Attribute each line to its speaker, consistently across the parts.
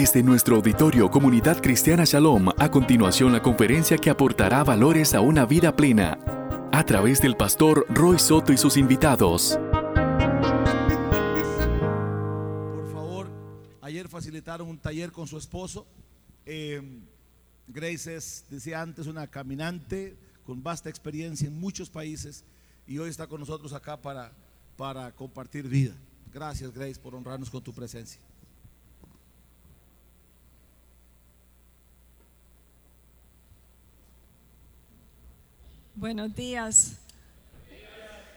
Speaker 1: Desde nuestro auditorio Comunidad Cristiana Shalom, a continuación la conferencia que aportará valores a una vida plena, a través del pastor Roy Soto y sus invitados.
Speaker 2: Por favor, ayer facilitaron un taller con su esposo. Eh, Grace es, decía antes, una caminante con vasta experiencia en muchos países y hoy está con nosotros acá para, para compartir vida. Gracias, Grace, por honrarnos con tu presencia.
Speaker 3: Buenos días.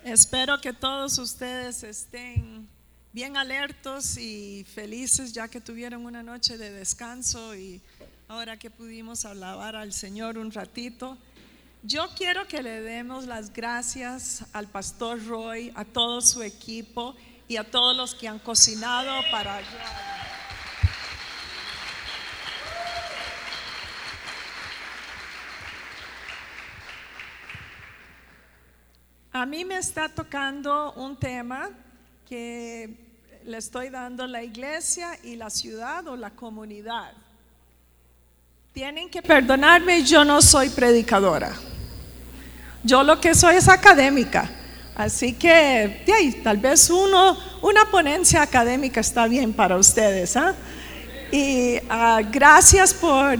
Speaker 3: Espero que todos ustedes estén bien alertos y felices ya que tuvieron una noche de descanso y ahora que pudimos alabar al Señor un ratito. Yo quiero que le demos las gracias al pastor Roy, a todo su equipo y a todos los que han cocinado para A mí me está tocando un tema que le estoy dando la iglesia y la ciudad o la comunidad. Tienen que perdonarme, yo no soy predicadora. Yo lo que soy es académica. Así que tal vez uno, una ponencia académica está bien para ustedes. ¿ah? Y ah, gracias por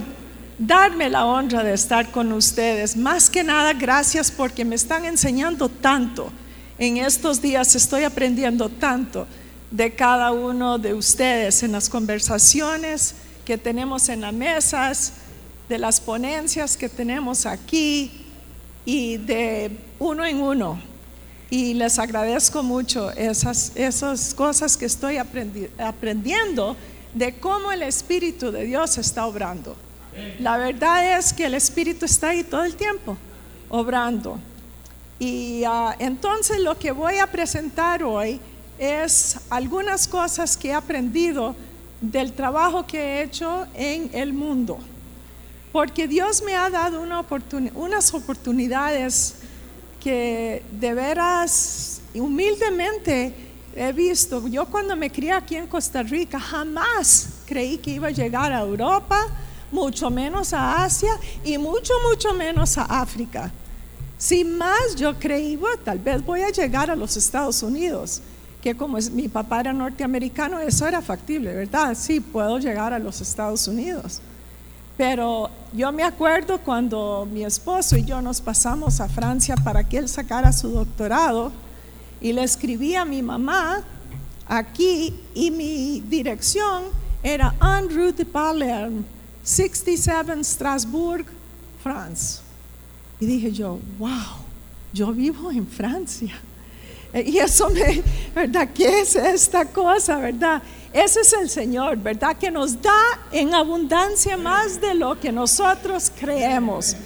Speaker 3: darme la honra de estar con ustedes. Más que nada, gracias porque me están enseñando tanto. En estos días estoy aprendiendo tanto de cada uno de ustedes en las conversaciones que tenemos en las mesas, de las ponencias que tenemos aquí y de uno en uno. Y les agradezco mucho esas, esas cosas que estoy aprendiendo de cómo el Espíritu de Dios está obrando. La verdad es que el Espíritu está ahí todo el tiempo, obrando. Y ah, entonces lo que voy a presentar hoy es algunas cosas que he aprendido del trabajo que he hecho en el mundo. Porque Dios me ha dado una unas oportunidades que de veras, humildemente he visto. Yo cuando me crié aquí en Costa Rica jamás creí que iba a llegar a Europa mucho menos a Asia y mucho, mucho menos a África. Sin más, yo creí, tal vez voy a llegar a los Estados Unidos, que como mi papá era norteamericano, eso era factible, ¿verdad? Sí, puedo llegar a los Estados Unidos. Pero yo me acuerdo cuando mi esposo y yo nos pasamos a Francia para que él sacara su doctorado y le escribí a mi mamá aquí y mi dirección era Andrew de Palerme 67 Strasbourg, France. Y dije yo, wow, yo vivo en Francia. Y eso me, ¿verdad? ¿Qué es esta cosa, verdad? Ese es el Señor, ¿verdad? Que nos da en abundancia más de lo que nosotros creemos.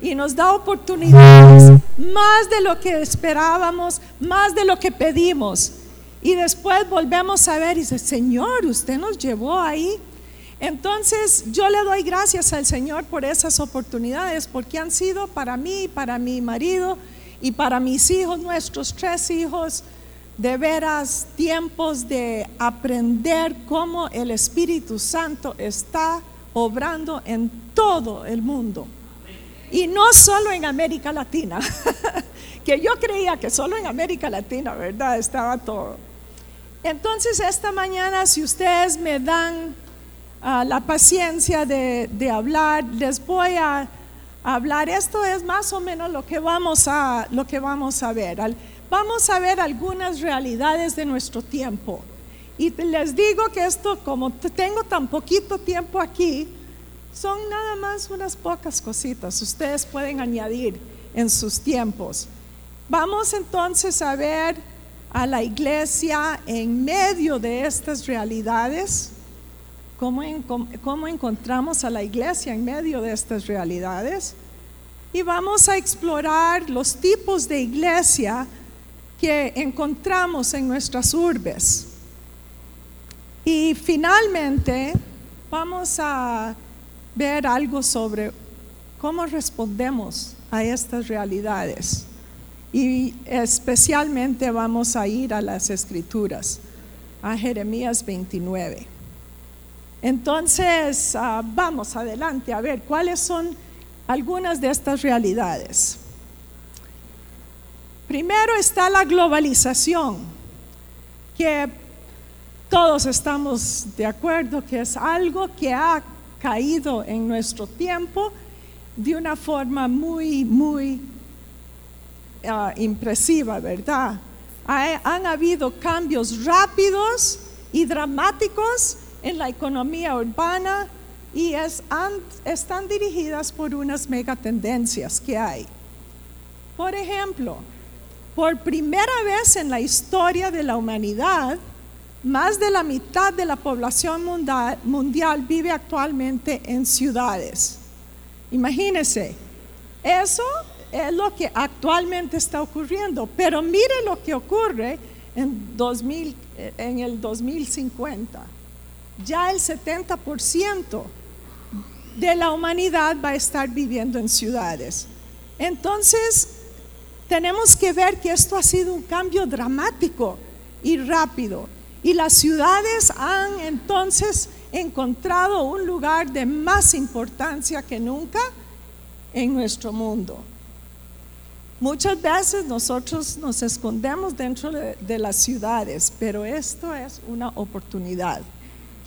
Speaker 3: Y nos da oportunidades más de lo que esperábamos, más de lo que pedimos. Y después volvemos a ver y dice, Señor, usted nos llevó ahí entonces yo le doy gracias al Señor por esas oportunidades, porque han sido para mí, para mi marido y para mis hijos, nuestros tres hijos, de veras tiempos de aprender cómo el Espíritu Santo está obrando en todo el mundo. Y no solo en América Latina, que yo creía que solo en América Latina, ¿verdad? Estaba todo. Entonces esta mañana, si ustedes me dan la paciencia de, hablar. Les voy a hablar. Esto es más o menos lo que vamos a, lo que vamos a ver. vamos a ver algunas realidades de nuestro tiempo. Y les digo que esto, como tengo tan poquito tiempo aquí, son nada más unas pocas cositas. Ustedes pueden añadir en sus tiempos. Vamos entonces a ver a la iglesia en medio de estas realidades cómo, encontramos a la iglesia en medio de estas realidades. Y vamos a explorar los tipos de iglesia que encontramos en nuestras urbes. Y finalmente vamos a ver algo sobre cómo respondemos a estas realidades. Y especialmente vamos a ir a las escrituras, a Jeremías 29. Entonces, ah, vamos adelante a ver cuáles son algunas de estas realidades. Primero está la globalización, que todos estamos de acuerdo que es algo que ha caído en nuestro tiempo de una forma muy, muy ah, impresiva, ¿verdad? han habido cambios rápidos y dramáticos en la economía urbana y están dirigidas por unas megatendencias que hay. Por ejemplo, por primera vez en la historia de la humanidad, más de la mitad de la población mundial, vive actualmente en ciudades. Imagínense, eso es lo que actualmente está ocurriendo, pero mire lo que ocurre en, 2000, en el 2050. Ya el 70% de la humanidad va a estar viviendo en ciudades. Entonces, tenemos que ver que esto ha sido un cambio dramático y rápido. Y las ciudades han entonces encontrado un lugar de más importancia que nunca en nuestro mundo. Muchas veces nosotros nos escondemos dentro de, las ciudades, pero esto es una oportunidad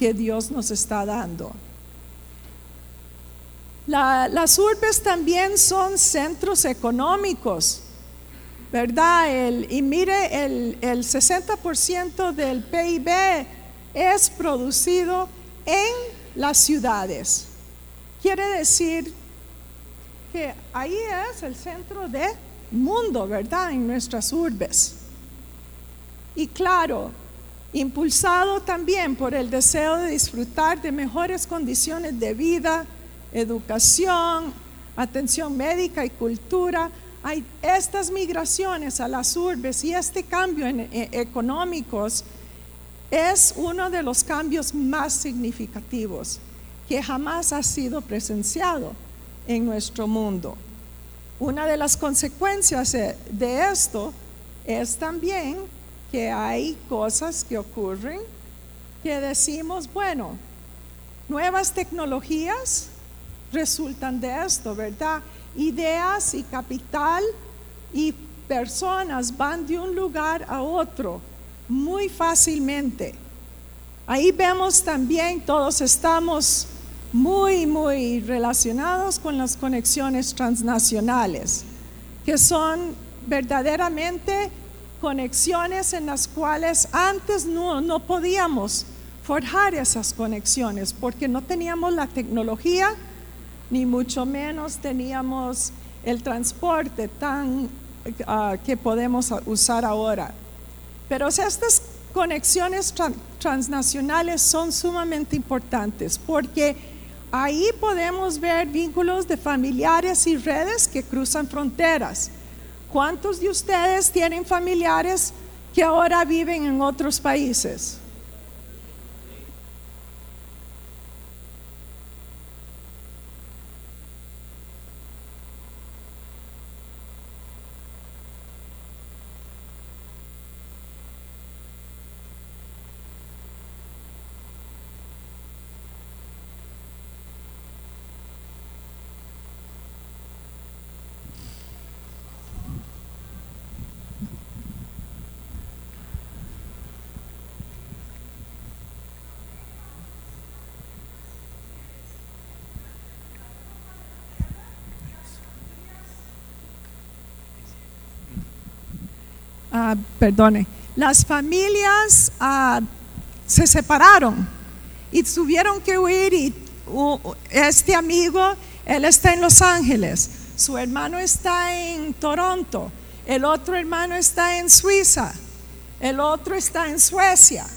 Speaker 3: que Dios nos está dando. las urbes también son centros económicos ¿verdad? y mire, el, el 60% del PIB es producido en las ciudades. Quiere decir que ahí es el centro de mundo, ¿verdad? En nuestras urbes. Y claro, impulsado también por el deseo de disfrutar de mejores condiciones de vida, educación, atención médica y cultura, hay estas migraciones a las urbes y este cambio en, eh, económicos es uno de los cambios más significativos que jamás ha sido presenciado en nuestro mundo. Una de las consecuencias de esto es también que hay cosas que ocurren que decimos, bueno, nuevas tecnologías resultan de esto, ¿verdad? ideas y capital y personas van de un lugar a otro muy fácilmente. Ahí vemos también, todos estamos muy, muy relacionados con las conexiones transnacionales, que son verdaderamente conexiones en las cuales antes no, no podíamos forjar esas conexiones porque no teníamos la tecnología ni mucho menos teníamos el transporte tan ah, que podemos usar ahora. Pero estas conexiones transnacionales son sumamente importantes porque ahí podemos ver vínculos de familiares y redes que cruzan fronteras. ¿Cuántos de ustedes tienen familiares que ahora viven en otros países? Ah, perdone, las familias ah, se separaron y tuvieron que huir este amigo, él está en Los Ángeles, su hermano está en Toronto, el otro hermano está en Suiza, el otro está en Suecia.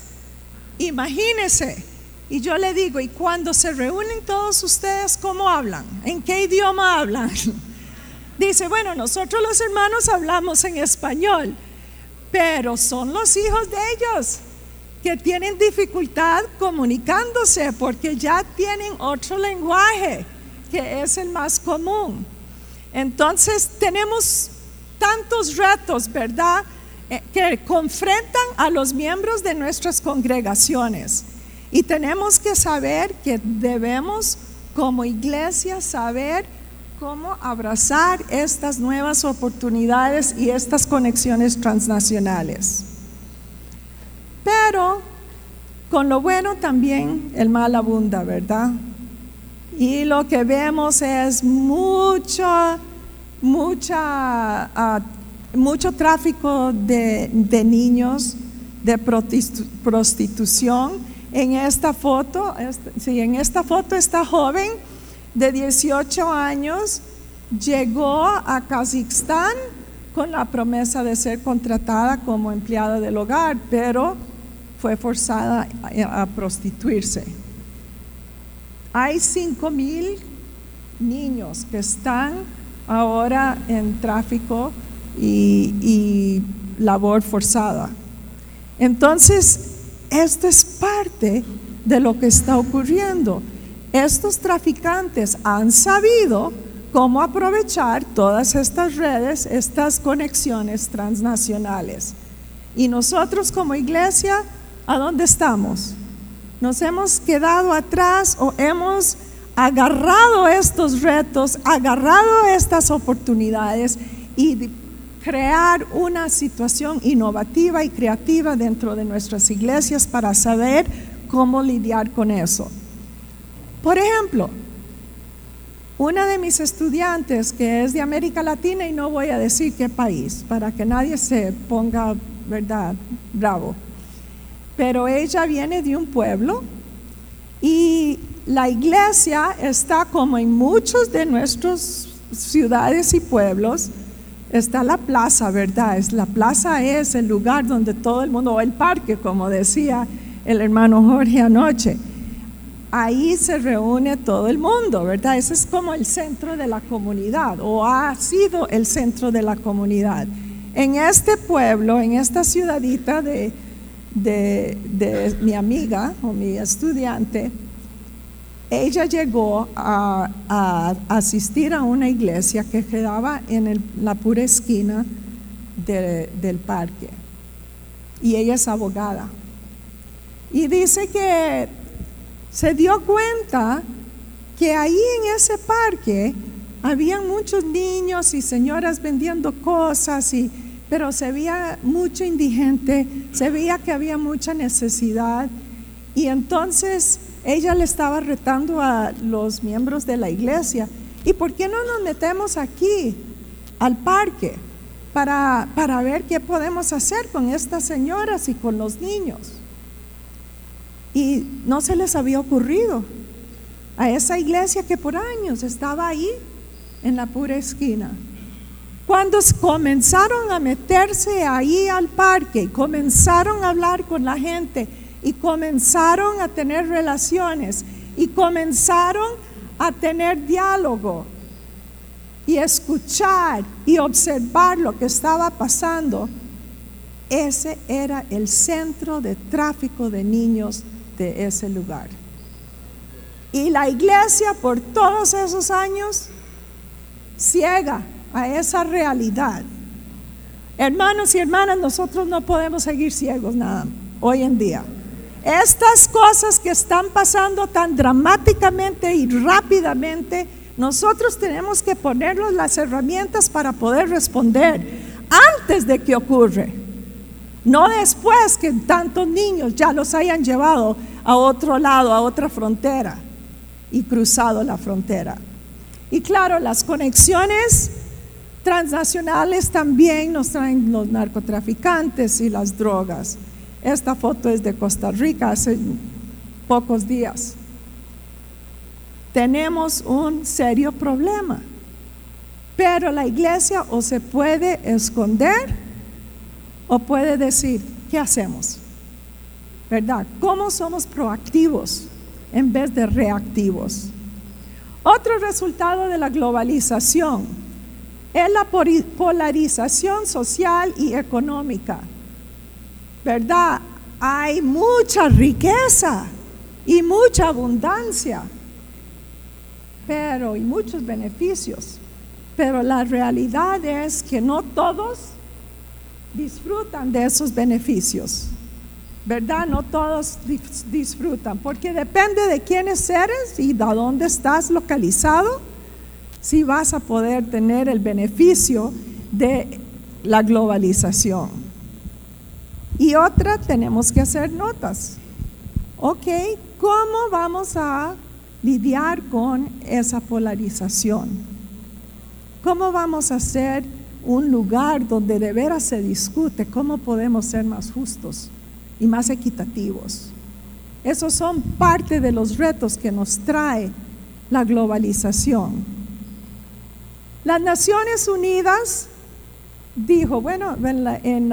Speaker 3: Imagínese. Y yo le digo, ¿y cuando se reúnen todos ustedes, cómo hablan? ¿En qué idioma hablan? Dice, bueno, nosotros los hermanos hablamos en español, pero son los hijos de ellos que tienen dificultad comunicándose porque ya tienen otro lenguaje que es el más común. Entonces tenemos tantos retos, ¿verdad? Eh, que confrontan a los miembros de nuestras congregaciones. Y tenemos que saber que debemos como iglesia saber cómo abrazar estas nuevas oportunidades y estas conexiones transnacionales. Pero con lo bueno también el mal abunda, ¿verdad? Y lo que vemos es mucho, mucha, ah, mucho tráfico de, niños, de prostitución. En esta foto, sí, en esta foto esta joven de 18 años llegó a Kazajstán con la promesa de ser contratada como empleada del hogar, pero fue forzada a, prostituirse. Hay 5 mil niños que están ahora en tráfico y labor forzada. Entonces, esto es parte de lo que está ocurriendo. Estos traficantes han sabido cómo aprovechar todas estas redes, estas conexiones transnacionales. Y nosotros como iglesia, ¿a dónde estamos? ¿Nos hemos quedado atrás o hemos agarrado estos retos, agarrado estas oportunidades y crear una situación innovativa y creativa dentro de nuestras iglesias para saber cómo lidiar con eso. Por ejemplo, una de mis estudiantes que es de América Latina y no voy a decir qué país para que nadie se ponga, ¿verdad?, bravo. Pero ella viene de un pueblo y la iglesia está como en muchos de nuestras ciudades y pueblos, está la plaza, ¿verdad? Es, la plaza es el lugar donde todo el mundo, o el parque, como decía el hermano Jorge anoche. Ahí se reúne todo el mundo, ¿verdad? Ese es como el centro de la comunidad, o ha sido el centro de la comunidad. En este pueblo, en esta ciudadita de, de mi amiga o mi estudiante, ella llegó a, asistir a una iglesia que quedaba en la pura esquina del parque. Y ella es abogada. Y dice que se dio cuenta que ahí en ese parque había muchos niños y señoras vendiendo cosas, y, pero se veía mucho indigente, se veía que había mucha necesidad. Y entonces ella le estaba retando a los miembros de la iglesia, ¿y por qué no nos metemos aquí al parque para, para ver qué podemos hacer con estas señoras y con los niños? Y no se les había ocurrido a esa iglesia que por años estaba ahí en la pura esquina. Cuando comenzaron a meterse ahí al parque y comenzaron a hablar con la gente, y comenzaron a tener relaciones y comenzaron a tener diálogo y escuchar y observar lo que estaba pasando. Ese era el centro de tráfico de niños de ese lugar. Y la iglesia por todos esos años ciega a esa realidad. Hermanos y hermanas, nosotros no podemos seguir ciegos nada hoy en día. Estas cosas que están pasando tan dramáticamente y rápidamente, nosotros tenemos que ponernos las herramientas para poder responder antes de que ocurre. No después que tantos niños ya los hayan llevado a otro lado, a otra frontera y cruzado la frontera. Y claro, las conexiones transnacionales también nos traen los narcotraficantes y las drogas. Esta foto es de Costa Rica hace pocos días. Tenemos un serio problema, pero la iglesia o se puede esconder o puede decir, ¿qué hacemos? ¿Verdad? ¿Cómo somos proactivos en vez de reactivos? Otro resultado de la globalización es la polarización social y económica. ¿verdad? Hay mucha riqueza y mucha abundancia, pero y muchos beneficios. Pero la realidad es que no todos disfrutan de esos beneficios. ¿verdad? No todos disfrutan, porque depende de quiénes eres y de dónde estás localizado, si vas a poder tener el beneficio de la globalización. Y otra, tenemos que hacer notas. Ok, ¿cómo vamos a lidiar con esa polarización? ¿Cómo vamos a hacer un lugar donde de veras se discute cómo podemos ser más justos y más equitativos? Esos son parte de los retos que nos trae la globalización. Las Naciones Unidas dijo, bueno, en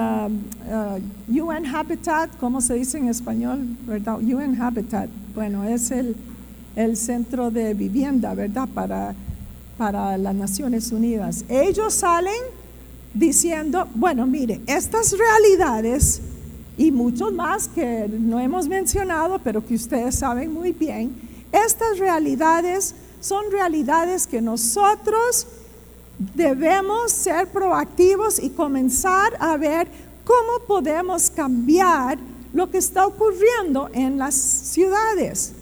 Speaker 3: UN uh, Habitat, ¿cómo se dice en español? ¿Verdad? UN Habitat, bueno, es el, el centro de vivienda, ¿verdad? Para, para las Naciones Unidas. Ellos salen diciendo, bueno, mire, estas realidades y muchos más que no hemos mencionado, pero que ustedes saben muy bien, estas realidades son realidades que nosotros debemos ser proactivos y comenzar a ver cómo podemos cambiar lo que está ocurriendo en las ciudades.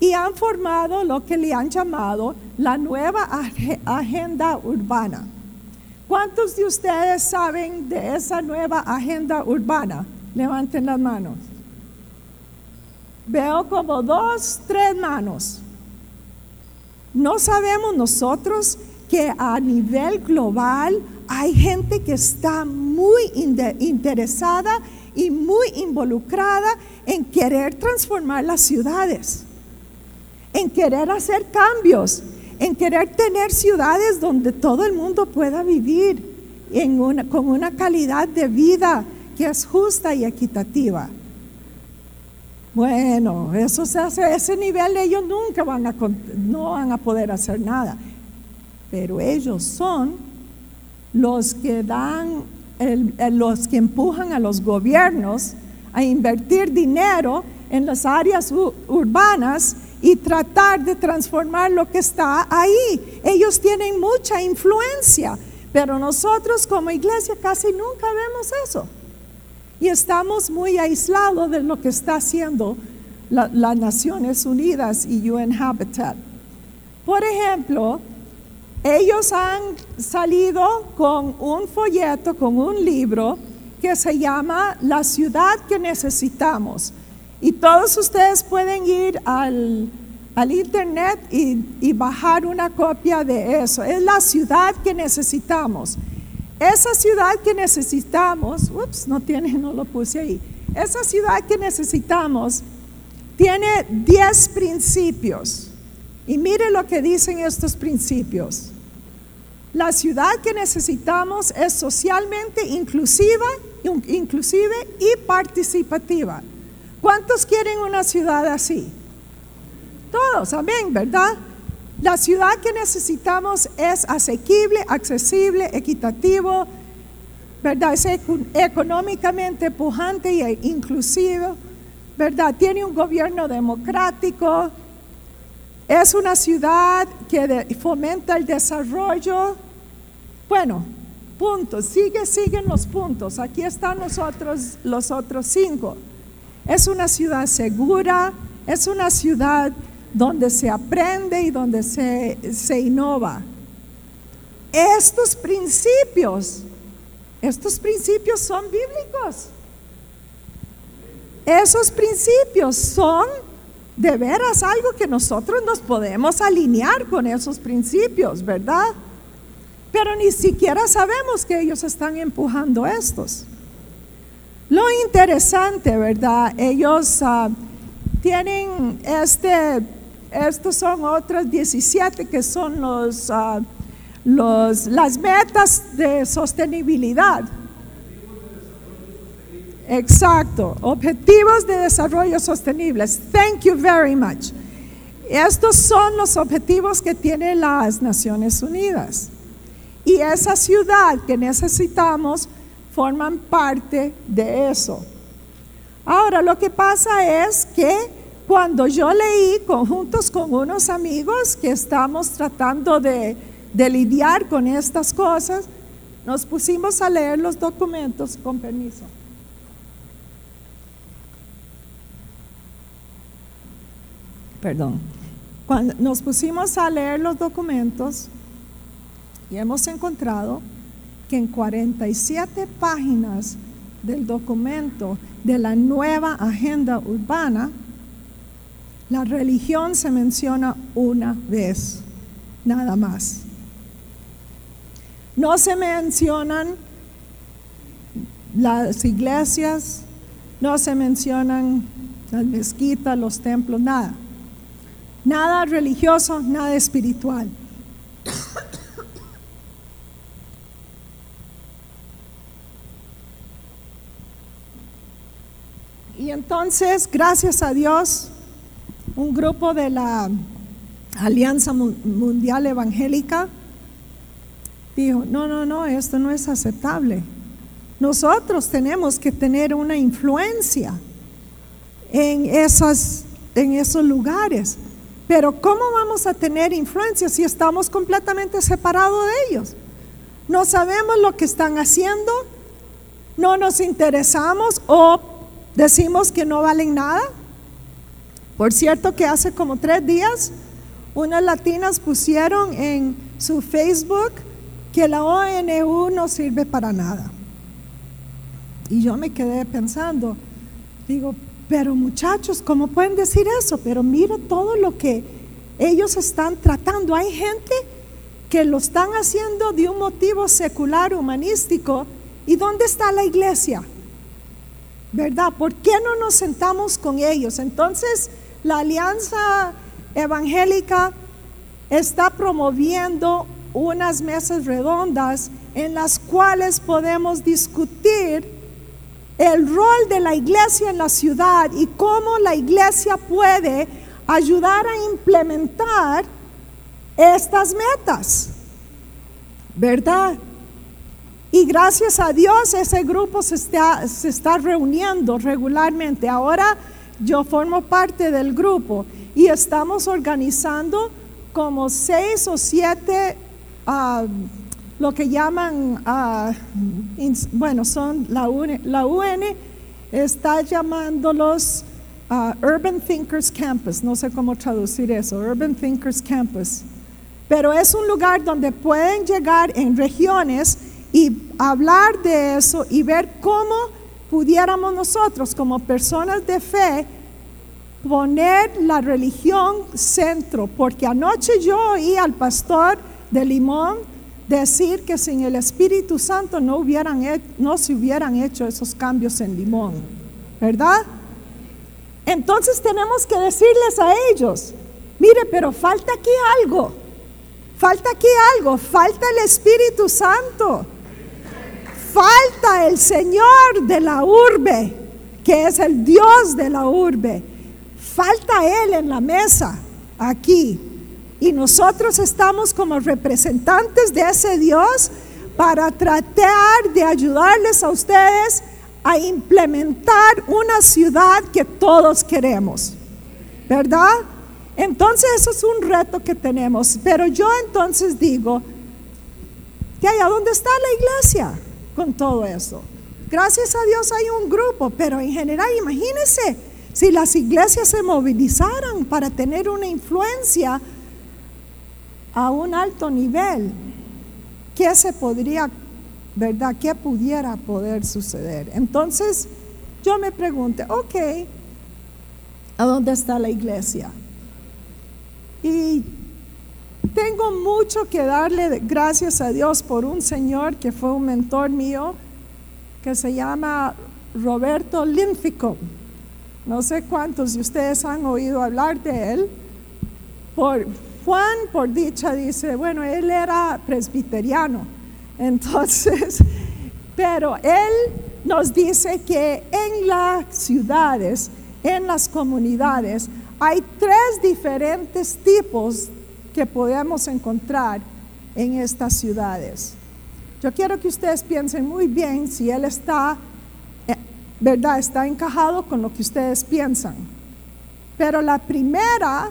Speaker 3: Y han formado lo que le han llamado la nueva agenda urbana. ¿Cuántos de ustedes saben de esa nueva agenda urbana? Levanten las manos. Veo como dos, tres manos. No sabemos nosotros que a nivel global hay gente que está muy interesada y muy involucrada en querer transformar las ciudades, en querer hacer cambios, en querer tener ciudades donde todo el mundo pueda vivir con una calidad de vida que es justa y equitativa. Bueno, eso se hace, ese nivel ellos nunca van a, no van a poder hacer nada pero ellos son los que dan, los que empujan a los gobiernos a invertir dinero en las áreas urbanas y tratar de transformar lo que está ahí. Ellos tienen mucha influencia, pero nosotros como iglesia casi nunca vemos eso. Y estamos muy aislados de lo que está haciendo las Naciones Unidas y UN Habitat. Por ejemplo, ellos han salido con un folleto, con un libro que se llama La ciudad que necesitamos. Y todos ustedes pueden ir al, internet y, bajar una copia de eso. Es la ciudad que necesitamos. Esa ciudad que necesitamos, ups, no tiene, no lo puse ahí. Esa ciudad que necesitamos tiene 10 principios. Y mire lo que dicen estos principios. La ciudad que necesitamos es socialmente inclusiva, inclusive y participativa. ¿Cuántos quieren una ciudad así? Todos, amén, ¿verdad? La ciudad que necesitamos es asequible, accesible, equitativo, ¿verdad? Es económicamente pujante e inclusivo, ¿verdad? Tiene un gobierno democrático, es una ciudad que fomenta el desarrollo. Bueno, puntos, sigue, siguen los puntos. Aquí están los otros, los otros cinco. Es una ciudad segura, es una ciudad donde se aprende y donde se, se innova. Estos principios, estos principios son bíblicos. Esos principios son de veras algo que nosotros nos podemos alinear con esos principios, ¿verdad? Pero ni siquiera sabemos que ellos están empujando estos. Lo interesante, ¿verdad? Ellos ah, tienen este, estos son otros 17 que son los, ah, los, las metas de sostenibilidad. Exacto, objetivos de desarrollo sostenibles. Thank you very much. Estos son los objetivos que tienen las Naciones Unidas. Y esa ciudad que necesitamos forman parte de eso. Ahora, lo que pasa es que cuando yo leí conjuntos con unos amigos que estamos tratando de, de lidiar con estas cosas, nos pusimos a leer los documentos con permiso. Perdón. Cuando nos pusimos a leer los documentos y hemos encontrado que en 47 páginas del documento de la nueva agenda urbana, la religión se menciona una vez, nada más. No se mencionan las iglesias, no se mencionan las mezquitas, los templos, nada. Nada religioso, nada espiritual. Y entonces, gracias a Dios, un grupo de la Alianza Mundial Evangélica dijo, no, no, no, esto no es aceptable. Nosotros tenemos que tener una influencia en esos, en esos lugares. Pero ¿cómo vamos a tener influencia si estamos completamente separados de ellos? No sabemos lo que están haciendo, no nos interesamos o decimos que no valen nada. Por cierto que hace como tres días unas latinas pusieron en su Facebook que la ONU no sirve para nada. Y yo me quedé pensando, digo, pero muchachos, ¿cómo pueden decir eso? Pero mira todo lo que ellos están tratando. Hay gente que lo están haciendo de un motivo secular, humanístico. ¿Y dónde está la iglesia? ¿Verdad? ¿Por qué no nos sentamos con ellos? Entonces, la Alianza Evangélica está promoviendo unas mesas redondas en las cuales podemos discutir el rol de la iglesia en la ciudad y cómo la iglesia puede ayudar a implementar estas metas, ¿verdad? Y gracias a Dios ese grupo se está, se está reuniendo regularmente. Ahora yo formo parte del grupo y estamos organizando como seis o siete, ah, lo que llaman, ah, bueno, son la UN, la UN está llamándolos uh, Urban Thinkers Campus, no sé cómo traducir eso, Urban Thinkers Campus. Pero es un lugar donde pueden llegar en regiones y hablar de eso y ver cómo pudiéramos nosotros como personas de fe poner la religión centro, porque anoche yo oí al pastor de Limón decir que sin el Espíritu Santo no, hubieran, no se hubieran hecho esos cambios en Limón, ¿verdad? Entonces tenemos que decirles a ellos, mire, pero falta aquí algo, falta aquí algo, falta el Espíritu Santo falta el Señor de la urbe, que es el Dios de la urbe. Falta Él en la mesa aquí. Y nosotros estamos como representantes de ese Dios para tratar de ayudarles a ustedes a implementar una ciudad que todos queremos. ¿Verdad? Entonces eso es un reto que tenemos. Pero yo entonces digo, que allá dónde está la iglesia? Con todo eso. Gracias a Dios hay un grupo, pero en general imagínense si las iglesias se movilizaran para tener una influencia a un alto nivel, ¿qué se podría, verdad, qué pudiera poder suceder? Entonces yo me pregunté, ok, ¿a dónde está la iglesia? Y tengo mucho que darle gracias a Dios por un señor que fue un mentor mío, que se llama Roberto Linfico. No sé cuántos de ustedes han oído hablar de él. Por, Juan, por dicha, dice, bueno, él era presbiteriano. Entonces, pero él nos dice que en las ciudades, en las comunidades, hay tres diferentes tipos que podemos encontrar en estas ciudades. Yo quiero que ustedes piensen muy bien si Él está, eh, ¿verdad? Está encajado con lo que ustedes piensan. Pero la primera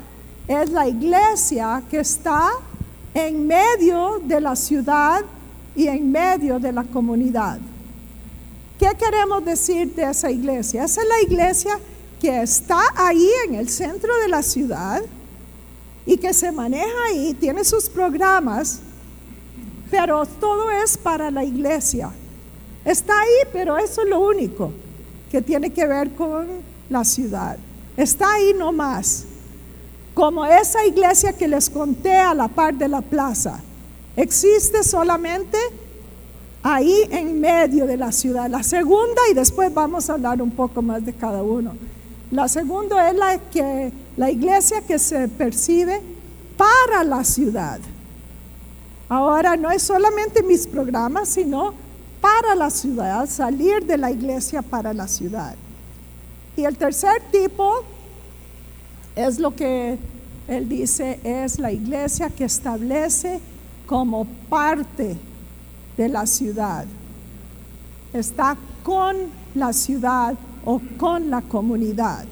Speaker 3: es la iglesia que está en medio de la ciudad y en medio de la comunidad. ¿Qué queremos decir de esa iglesia? Esa es la iglesia que está ahí en el centro de la ciudad y que se maneja ahí, tiene sus programas, pero todo es para la iglesia. Está ahí, pero eso es lo único que tiene que ver con la ciudad. Está ahí nomás. Como esa iglesia que les conté a la par de la plaza. Existe solamente ahí en medio de la ciudad. La segunda, y después vamos a hablar un poco más de cada uno. La segunda es la que la iglesia que se percibe para la ciudad. Ahora no es solamente mis programas, sino para la ciudad, salir de la iglesia para la ciudad. Y el tercer tipo es lo que él dice, es la iglesia que establece como parte de la ciudad. Está con la ciudad o con la comunidad.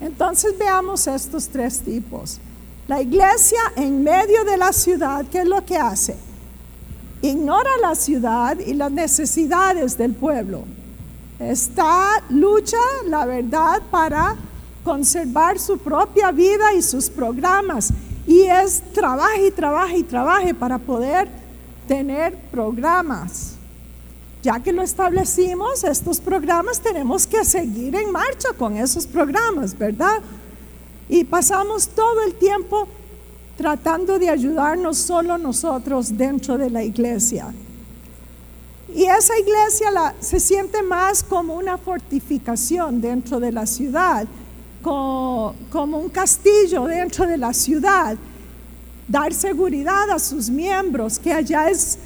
Speaker 3: Entonces veamos estos tres tipos. La iglesia en medio de la ciudad, ¿qué es lo que hace? Ignora la ciudad y las necesidades del pueblo. Está lucha, la verdad, para conservar su propia vida y sus programas. Y es trabaje y trabaje y trabaje para poder tener programas. Ya que lo establecimos, estos programas tenemos que seguir en marcha con esos programas, ¿verdad? Y pasamos todo el tiempo tratando de ayudarnos solo nosotros dentro de la iglesia. Y esa iglesia la, se siente más como una fortificación dentro de la ciudad, como, como un castillo dentro de la ciudad, dar seguridad a sus miembros, que allá es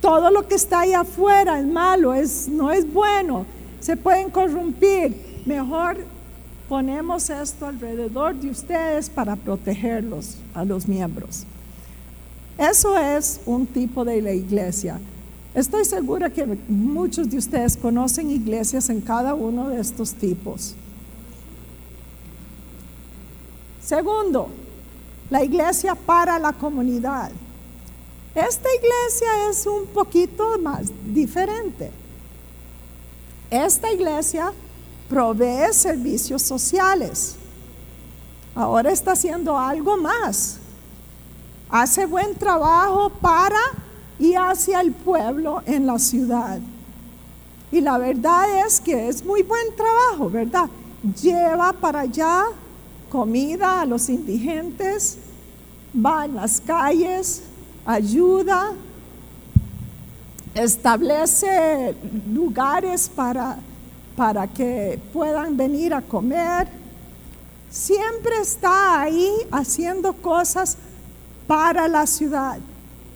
Speaker 3: todo lo que está ahí afuera es malo, es, no es bueno, se pueden corrompir. Mejor ponemos esto alrededor de ustedes para protegerlos a los miembros. Eso es un tipo de la iglesia. Estoy segura que muchos de ustedes conocen iglesias en cada uno de estos tipos. Segundo, la iglesia para la comunidad. Esta iglesia es un poquito más diferente. Esta iglesia provee servicios sociales. Ahora está haciendo algo más. Hace buen trabajo para y hacia el pueblo en la ciudad. Y la verdad es que es muy buen trabajo, ¿verdad? Lleva para allá comida a los indigentes, va en las calles, ayuda, establece lugares para, para que puedan venir a comer. Siempre está ahí haciendo cosas para la ciudad.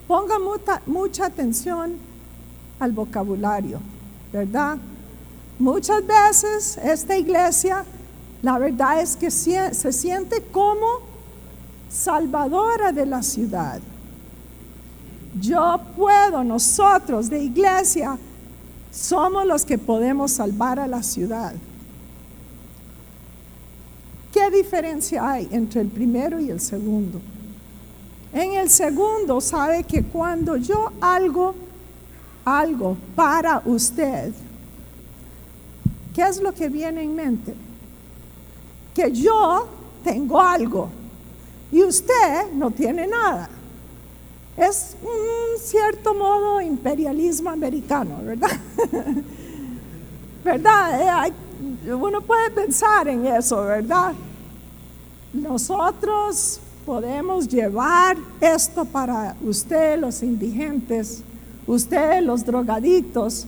Speaker 3: Ponga mucha, mucha atención al vocabulario, ¿verdad? Muchas veces esta iglesia, la verdad es que se siente como salvadora de la ciudad yo puedo, nosotros de iglesia, somos los que podemos salvar a la ciudad. ¿Qué diferencia hay entre el primero y el segundo? En el segundo sabe que cuando yo algo, algo para usted, ¿qué es lo que viene en mente? Que yo tengo algo y usted no tiene nada. Es un cierto modo imperialismo americano, ¿verdad? ¿Verdad? Eh, uno puede pensar en eso, ¿verdad? Nosotros podemos llevar esto para usted, los indigentes, usted, los drogadictos,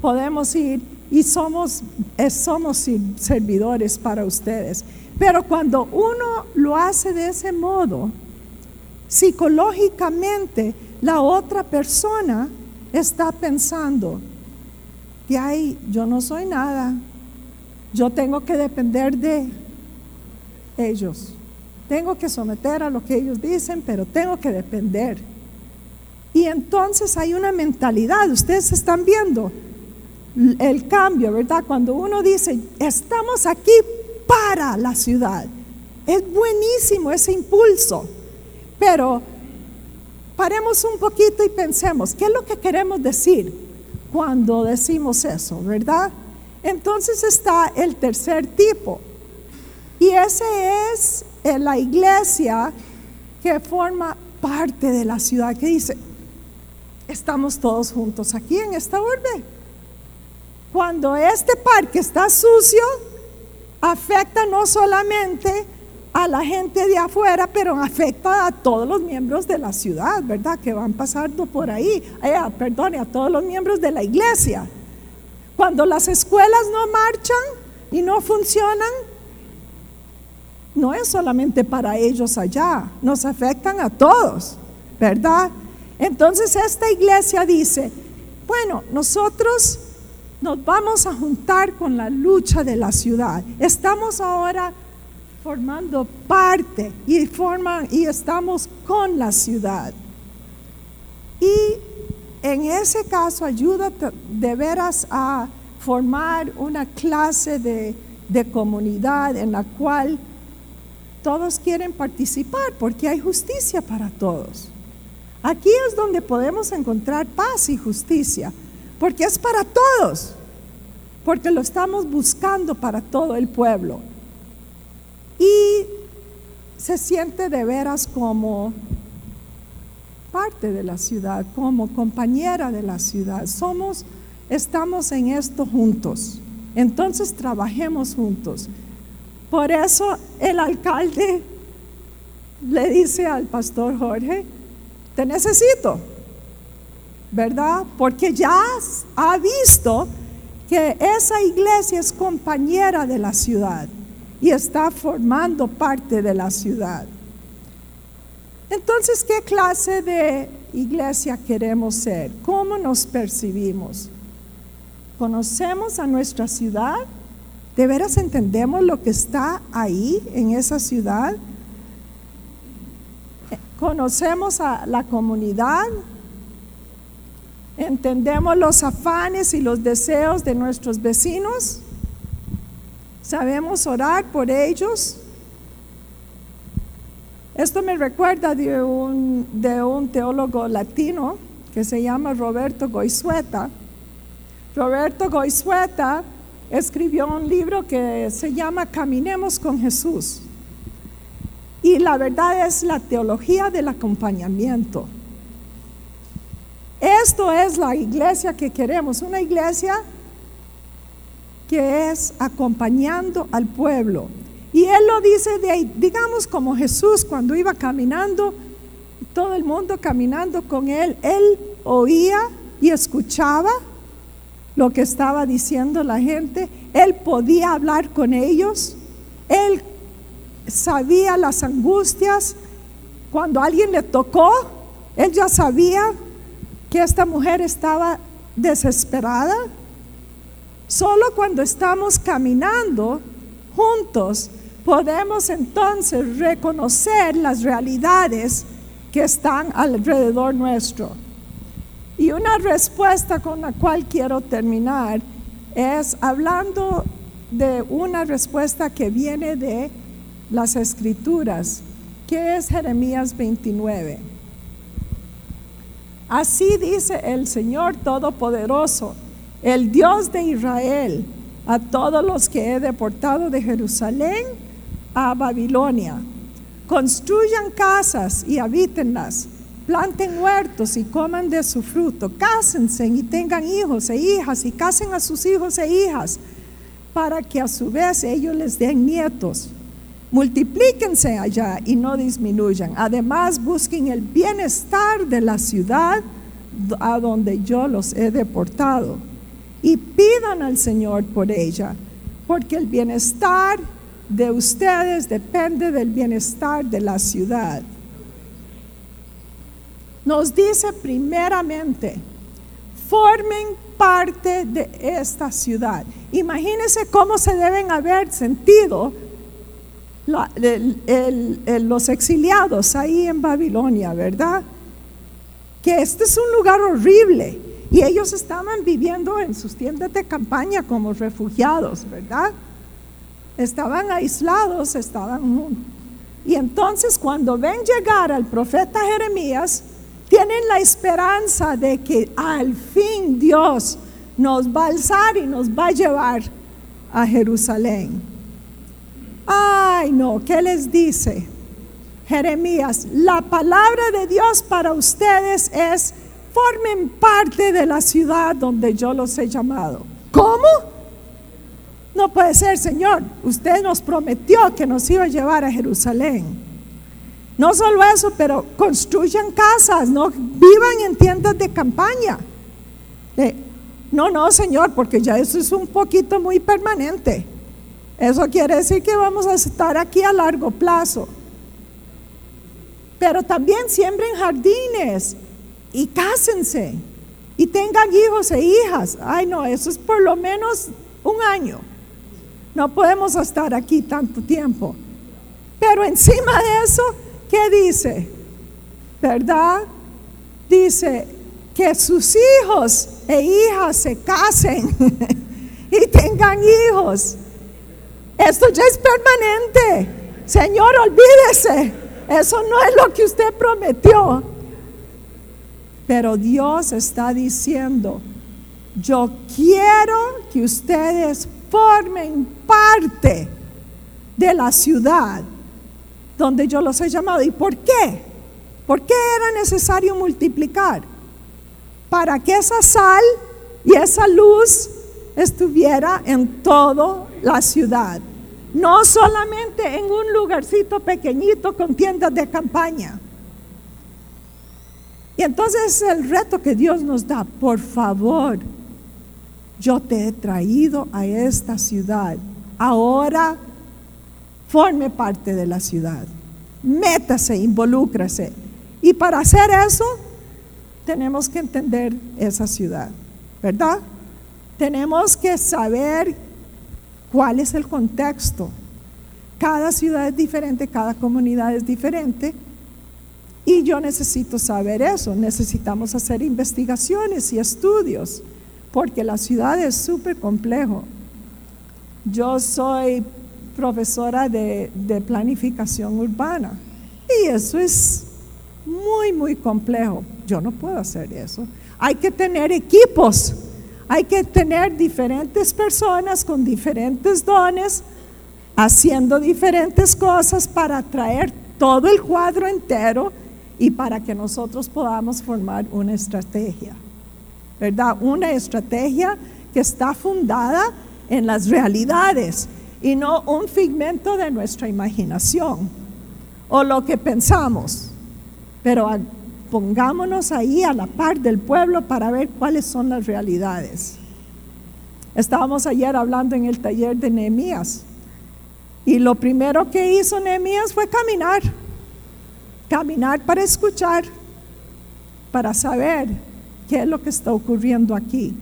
Speaker 3: podemos ir y somos, eh, somos servidores para ustedes. Pero cuando uno lo hace de ese modo, psicológicamente la otra persona está pensando, que ay, yo no soy nada, yo tengo que depender de ellos, tengo que someter a lo que ellos dicen, pero tengo que depender. Y entonces hay una mentalidad, ustedes están viendo el cambio, ¿verdad? Cuando uno dice, estamos aquí para la ciudad, es buenísimo ese impulso. Pero paremos un poquito y pensemos, ¿qué es lo que queremos decir cuando decimos eso, verdad? Entonces está el tercer tipo, Y esa es eh, la iglesia que forma parte de la ciudad, que dice, estamos todos juntos aquí en esta urbe. Cuando este parque está sucio, afecta no solamente a la gente de afuera, pero afecta a todos los miembros de la ciudad, ¿verdad? Que van pasando por ahí. Eh, perdone, a todos los miembros de la iglesia. Cuando las escuelas no marchan y no funcionan, no es solamente para ellos allá, nos afectan a todos, ¿verdad? Entonces esta iglesia dice, bueno, nosotros nos vamos a juntar con la lucha de la ciudad. Estamos ahora formando parte y, forman, y estamos con la ciudad. Y en ese caso ayuda de veras a formar una clase de, de comunidad en la cual todos quieren participar porque hay justicia para todos. Aquí es donde podemos encontrar paz y justicia, porque es para todos, porque lo estamos buscando para todo el pueblo se siente de veras como parte de la ciudad, como compañera de la ciudad. Somos, estamos en esto juntos. Entonces trabajemos juntos. Por eso el alcalde le dice al pastor Jorge, te necesito, ¿verdad? Porque ya ha visto que esa iglesia es compañera de la ciudad y está formando parte de la ciudad. Entonces, ¿qué clase de iglesia queremos ser? ¿Cómo nos percibimos? ¿Conocemos a nuestra ciudad? ¿De veras entendemos lo que está ahí en esa ciudad? ¿Conocemos a la comunidad? ¿Entendemos los afanes y los deseos de nuestros vecinos? Sabemos orar por ellos. Esto me recuerda de un, teólogo latino que se llama Roberto Goizueta. Roberto Goizueta escribió un libro que se llama Caminemos con Jesús. Y la verdad es la teología del acompañamiento. Esto es la iglesia que queremos, una iglesia que es acompañando al pueblo. Y él lo dice de ahí, digamos como Jesús cuando iba caminando, todo el mundo caminando con él, él oía y escuchaba lo que estaba diciendo la gente, él podía hablar con ellos, él sabía las angustias, cuando alguien le tocó, él ya sabía que esta mujer estaba desesperada Solo cuando estamos caminando juntos podemos entonces reconocer las realidades que están alrededor nuestro. Y una respuesta con la cual quiero terminar es hablando de una respuesta que viene de las escrituras, que es Jeremías 29. Así dice el Señor Todopoderoso el Dios de Israel, a todos los que he deportado de Jerusalén a Babilonia. Construyan casas y habítenlas, planten huertos y coman de su fruto, cásense y tengan hijos e hijas y casen a sus hijos e hijas, para que a su vez ellos les den nietos. Multiplíquense allá y no disminuyan. Además, busquen el bienestar de la ciudad a donde yo los he deportado y pidan al Señor por ella, porque el bienestar de ustedes depende del bienestar de la ciudad. Nos dice primeramente, formen parte de esta ciudad. Imagínense cómo se deben haber sentido los exiliados ahí en Babilonia, ¿verdad? Que este es un lugar horrible y ellos estaban viviendo en sus tiendas de campaña como refugiados, ¿verdad? Estaban aislados, estaban... Y entonces cuando ven llegar al profeta Jeremías, tienen la esperanza de que al fin Dios nos va a alzar y nos va a llevar a Jerusalén. Ay, no, ¿qué les dice? Jeremías, la palabra de Dios para ustedes es, formen parte de la ciudad donde yo los he llamado. ¿Cómo? No puede ser, Señor. Usted nos prometió que nos iba a llevar a Jerusalén. No solo eso, pero construyan casas, no vivan en tiendas de campaña. No, no, Señor, porque ya eso es un poquito muy permanente. Eso quiere decir que vamos a estar aquí a largo plazo. Pero también siembren jardines y cásense y tengan hijos e hijas. Ay, no, eso es por lo menos un año. No podemos estar aquí tanto tiempo. Pero encima de eso, ¿qué dice? ¿Verdad? Dice que sus hijos e hijas se casen y tengan hijos. Esto ya es permanente. Señor, olvídese. Eso no es lo que usted prometió. Pero Dios está diciendo, yo quiero que ustedes formen parte de la ciudad donde yo los he llamado. ¿Y por qué? ¿Por qué era necesario multiplicar? Para que esa sal y esa luz estuviera en toda la ciudad. No solamente en un lugarcito pequeñito con tiendas de campaña. Y entonces el reto que Dios nos da, por favor, yo te he traído a esta ciudad. Ahora forme parte de la ciudad. Métase, involúcrase. Y para hacer eso, tenemos que entender esa ciudad, ¿verdad? Tenemos que saber cuál es el contexto. Cada ciudad es diferente, cada comunidad es diferente. Y yo necesito saber eso. Necesitamos hacer investigaciones y estudios, porque la ciudad es súper complejo. Yo soy profesora de, de, planificación urbana y eso es muy, muy complejo. Yo no puedo hacer eso. Hay que tener equipos hay que tener diferentes personas con diferentes dones, haciendo diferentes cosas para traer todo el cuadro entero y para que nosotros podamos formar una estrategia, ¿verdad? Una estrategia que está fundada en las realidades y no un figmento de nuestra imaginación o lo que pensamos. Pero pongámonos ahí a la par del pueblo para ver cuáles son las realidades. Estábamos ayer hablando en el taller de Nehemías y lo primero que hizo Nehemías fue caminar, caminar para escuchar, para saber qué es lo que está ocurriendo aquí.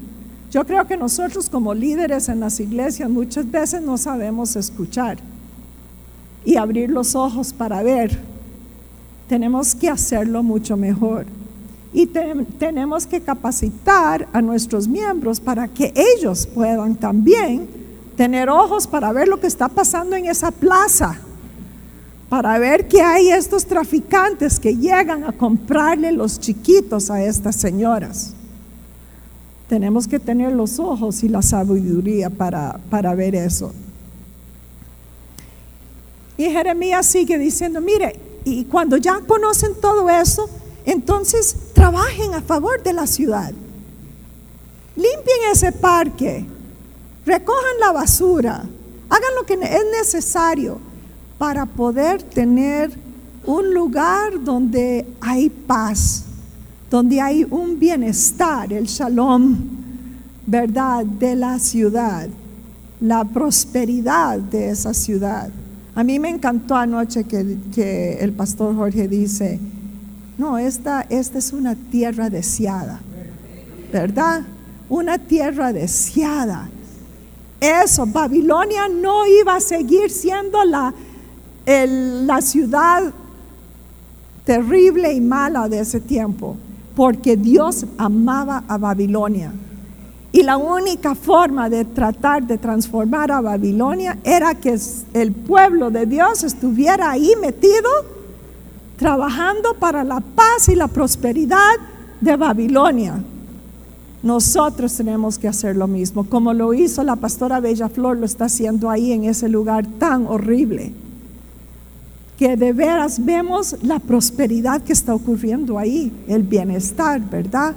Speaker 3: Yo creo que nosotros como líderes en las iglesias muchas veces no sabemos escuchar y abrir los ojos para ver tenemos que hacerlo mucho mejor. Y tenemos que capacitar a nuestros miembros para que ellos puedan también tener ojos para ver lo que está pasando en esa plaza, para ver que hay estos traficantes que llegan a comprarle los chiquitos a estas señoras. Tenemos que tener los ojos y la sabiduría para, para ver eso. Y Jeremías sigue diciendo, mire, y cuando ya conocen todo eso, entonces trabajen a favor de la ciudad. Limpien ese parque, recojan la basura, hagan lo que es necesario para poder tener un lugar donde hay paz, donde hay un bienestar, el shalom, ¿verdad?, de la ciudad, la prosperidad de esa ciudad. A mí me encantó anoche que, el pastor Jorge dice, no, esta, esta es una tierra deseada, ¿verdad? Una tierra deseada. Eso, Babilonia no iba a seguir siendo la, la ciudad terrible y mala de ese tiempo, porque Dios amaba a Babilonia. Y la única forma de tratar de transformar a Babilonia era que el pueblo de Dios estuviera ahí metido, trabajando para la paz y la prosperidad de Babilonia. Nosotros tenemos que hacer lo mismo, como lo hizo la pastora Bella Flor, lo está haciendo ahí en ese lugar tan horrible. Que de veras vemos la prosperidad que está ocurriendo ahí, el bienestar, ¿verdad?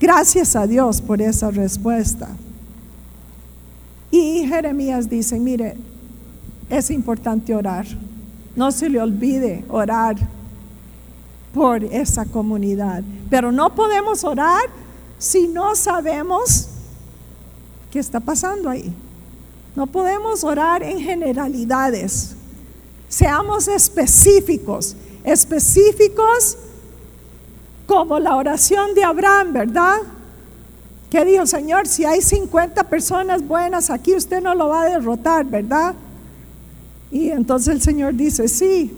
Speaker 3: Gracias a Dios por esa respuesta. Y Jeremías dice, mire, es importante orar. No se le olvide orar por esa comunidad. Pero no podemos orar si no sabemos qué está pasando ahí. No podemos orar en generalidades. Seamos específicos, específicos como la oración de Abraham, ¿verdad? Que dijo, Señor, si hay 50 personas buenas aquí, usted no lo va a derrotar, ¿verdad? Y entonces el Señor dice, sí.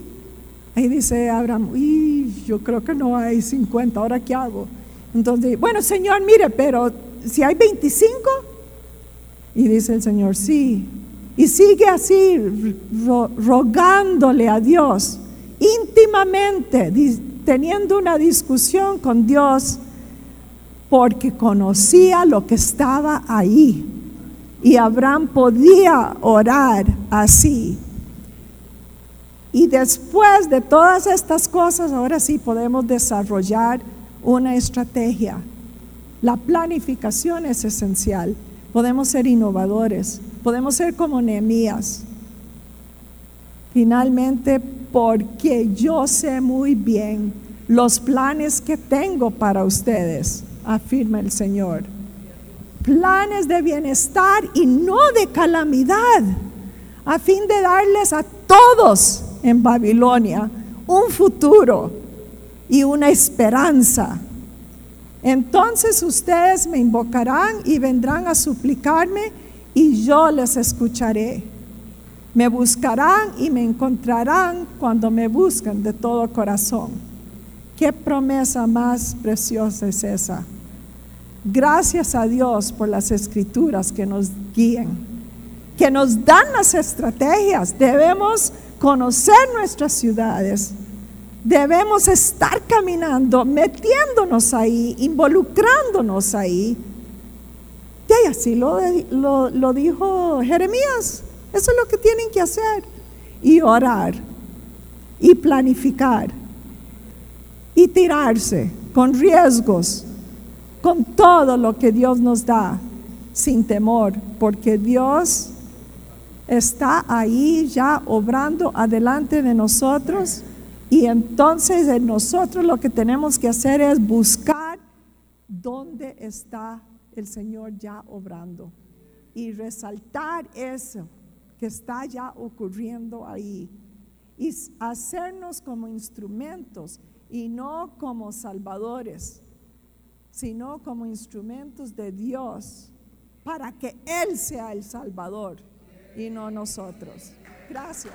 Speaker 3: Ahí dice Abraham, uy, yo creo que no hay 50, ¿ahora qué hago? Entonces, bueno, Señor, mire, pero si hay 25, y dice el Señor, sí. Y sigue así, rogándole a Dios, íntimamente, teniendo una discusión con Dios, porque conocía lo que estaba ahí. Y Abraham podía orar así. Y después de todas estas cosas, ahora sí podemos desarrollar una estrategia. La planificación es esencial. Podemos ser innovadores, podemos ser como Nehemías. Finalmente, porque yo sé muy bien los planes que tengo para ustedes, afirma el Señor. Planes de bienestar y no de calamidad, a fin de darles a todos en Babilonia un futuro y una esperanza. Entonces ustedes me invocarán y vendrán a suplicarme y yo les escucharé. Me buscarán y me encontrarán cuando me buscan de todo corazón. Qué promesa más preciosa es esa. Gracias a Dios por las escrituras que nos guían, que nos dan las estrategias. Debemos conocer nuestras ciudades Debemos estar caminando, metiéndonos ahí, involucrándonos ahí. Y así lo, lo, dijo Jeremías. Eso es lo que tienen que hacer. Y orar. Y planificar. Y tirarse con riesgos. Con todo lo que Dios nos da. Sin temor. Porque Dios está ahí ya obrando adelante de nosotros y entonces en nosotros lo que tenemos que hacer es buscar dónde está el Señor ya obrando y resaltar eso que está ya ocurriendo ahí y hacernos como instrumentos y no como salvadores, sino como instrumentos de Dios para que Él sea el Salvador y no nosotros. Gracias.